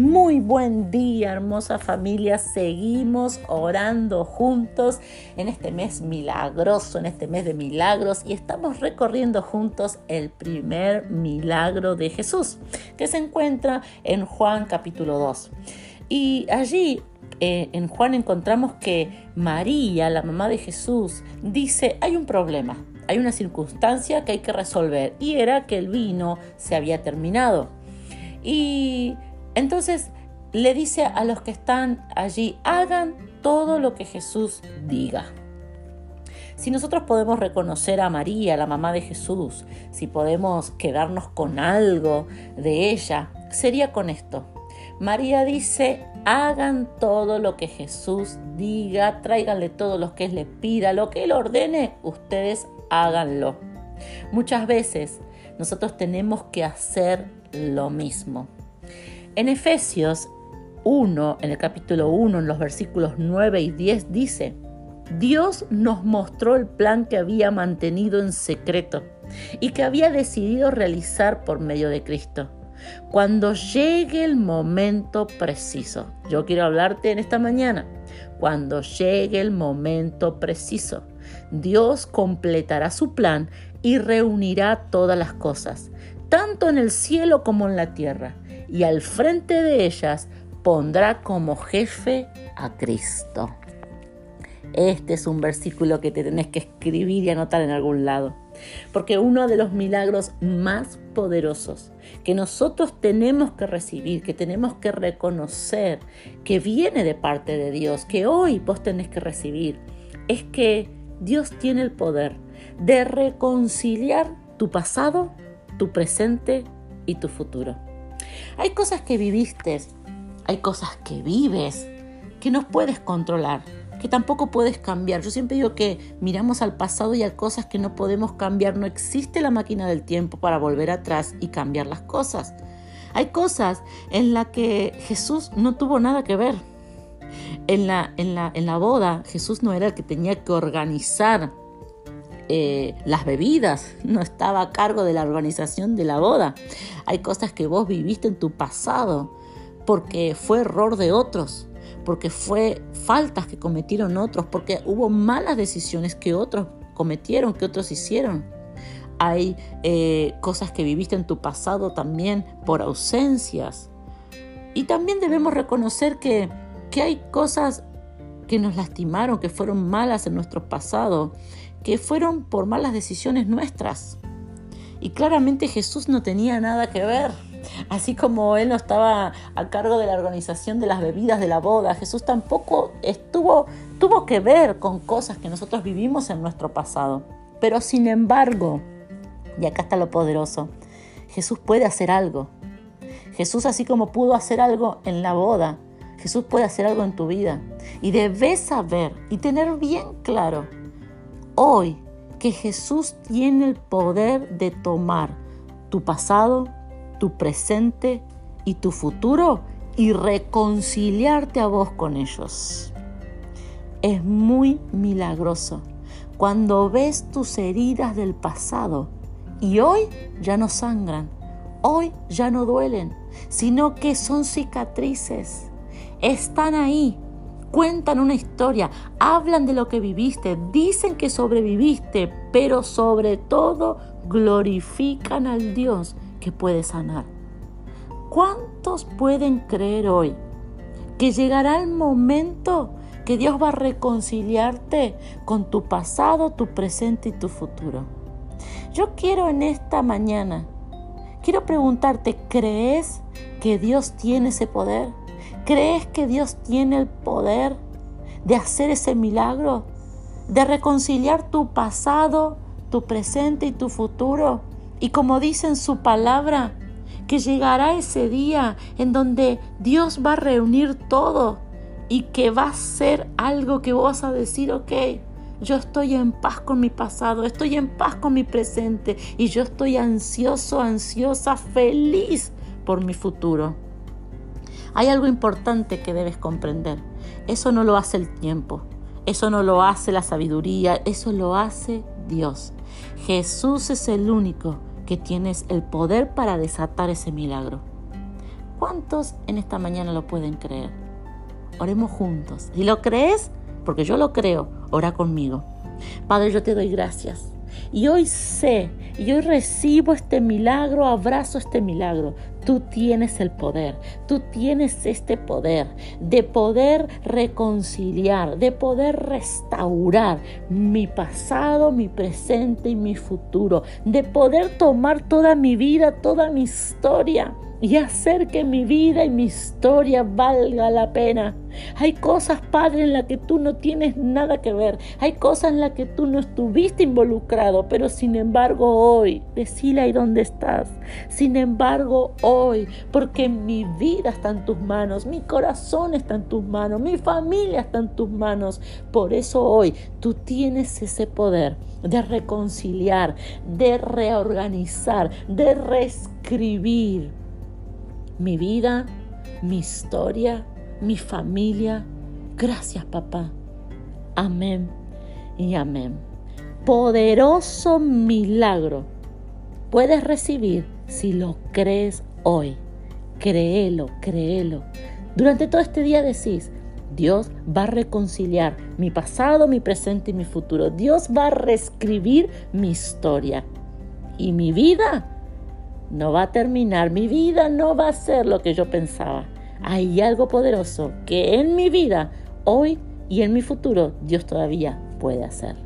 Muy buen día, hermosa familia. Seguimos orando juntos en este mes milagroso, en este mes de milagros y estamos recorriendo juntos el primer milagro de Jesús, que se encuentra en Juan capítulo 2. Y allí eh, en Juan encontramos que María, la mamá de Jesús, dice, hay un problema, hay una circunstancia que hay que resolver y era que el vino se había terminado. Y entonces le dice a los que están allí, hagan todo lo que Jesús diga. Si nosotros podemos reconocer a María, la mamá de Jesús, si podemos quedarnos con algo de ella, sería con esto. María dice, hagan todo lo que Jesús diga, tráiganle todo lo que Él le pida, lo que Él ordene, ustedes háganlo. Muchas veces nosotros tenemos que hacer lo mismo. En Efesios 1, en el capítulo 1, en los versículos 9 y 10 dice, Dios nos mostró el plan que había mantenido en secreto y que había decidido realizar por medio de Cristo. Cuando llegue el momento preciso, yo quiero hablarte en esta mañana, cuando llegue el momento preciso, Dios completará su plan y reunirá todas las cosas, tanto en el cielo como en la tierra y al frente de ellas pondrá como jefe a Cristo. Este es un versículo que te tenés que escribir y anotar en algún lado, porque uno de los milagros más poderosos que nosotros tenemos que recibir, que tenemos que reconocer, que viene de parte de Dios, que hoy vos tenés que recibir, es que Dios tiene el poder de reconciliar tu pasado, tu presente y tu futuro. Hay cosas que viviste, hay cosas que vives, que no puedes controlar, que tampoco puedes cambiar. Yo siempre digo que miramos al pasado y hay cosas que no podemos cambiar. No existe la máquina del tiempo para volver atrás y cambiar las cosas. Hay cosas en las que Jesús no tuvo nada que ver. En la, en la, en la boda, Jesús no era el que tenía que organizar eh, las bebidas, no estaba a cargo de la organización de la boda. Hay cosas que vos viviste en tu pasado porque fue error de otros, porque fue faltas que cometieron otros, porque hubo malas decisiones que otros cometieron, que otros hicieron. Hay eh, cosas que viviste en tu pasado también por ausencias. Y también debemos reconocer que, que hay cosas que nos lastimaron, que fueron malas en nuestro pasado que fueron por malas decisiones nuestras. Y claramente Jesús no tenía nada que ver. Así como Él no estaba a cargo de la organización de las bebidas de la boda, Jesús tampoco estuvo, tuvo que ver con cosas que nosotros vivimos en nuestro pasado. Pero sin embargo, y acá está lo poderoso, Jesús puede hacer algo. Jesús así como pudo hacer algo en la boda, Jesús puede hacer algo en tu vida. Y debes saber y tener bien claro hoy que Jesús tiene el poder de tomar tu pasado, tu presente y tu futuro y reconciliarte a vos con ellos. Es muy milagroso cuando ves tus heridas del pasado y hoy ya no sangran, hoy ya no duelen, sino que son cicatrices. Están ahí cuentan una historia, hablan de lo que viviste, dicen que sobreviviste, pero sobre todo glorifican al Dios que puede sanar. ¿Cuántos pueden creer hoy que llegará el momento que Dios va a reconciliarte con tu pasado, tu presente y tu futuro? Yo quiero en esta mañana, quiero preguntarte, ¿crees que Dios tiene ese poder? ¿Crees que Dios tiene el poder de hacer ese milagro? De reconciliar tu pasado, tu presente y tu futuro. Y como dice en su palabra, que llegará ese día en donde Dios va a reunir todo y que va a ser algo que vos vas a decir, ok, yo estoy en paz con mi pasado, estoy en paz con mi presente y yo estoy ansioso, ansiosa, feliz por mi futuro. Hay algo importante que debes comprender. Eso no lo hace el tiempo, eso no lo hace la sabiduría, eso lo hace Dios. Jesús es el único que tienes el poder para desatar ese milagro. ¿Cuántos en esta mañana lo pueden creer? Oremos juntos. Si lo crees, porque yo lo creo, ora conmigo. Padre, yo te doy gracias. Y hoy sé, y hoy recibo este milagro, abrazo este milagro. Tú tienes el poder, tú tienes este poder de poder reconciliar, de poder restaurar mi pasado, mi presente y mi futuro, de poder tomar toda mi vida, toda mi historia y hacer que mi vida y mi historia valga la pena. Hay cosas, Padre, en las que tú no tienes nada que ver. Hay cosas en las que tú no estuviste involucrado, pero sin embargo hoy, decile ahí dónde estás. Sin embargo hoy, porque mi vida está en tus manos, mi corazón está en tus manos, mi familia está en tus manos. Por eso hoy tú tienes ese poder de reconciliar, de reorganizar, de reescribir mi vida, mi historia, mi familia. Gracias, papá. Amén y amén. Poderoso milagro puedes recibir si lo crees hoy. Créelo, créelo. Durante todo este día decís, Dios va a reconciliar mi pasado, mi presente y mi futuro. Dios va a reescribir mi historia. Y mi vida no va a terminar, mi vida no va a ser lo que yo pensaba. Hay algo poderoso que en mi vida, hoy y en mi futuro, Dios todavía puede hacer.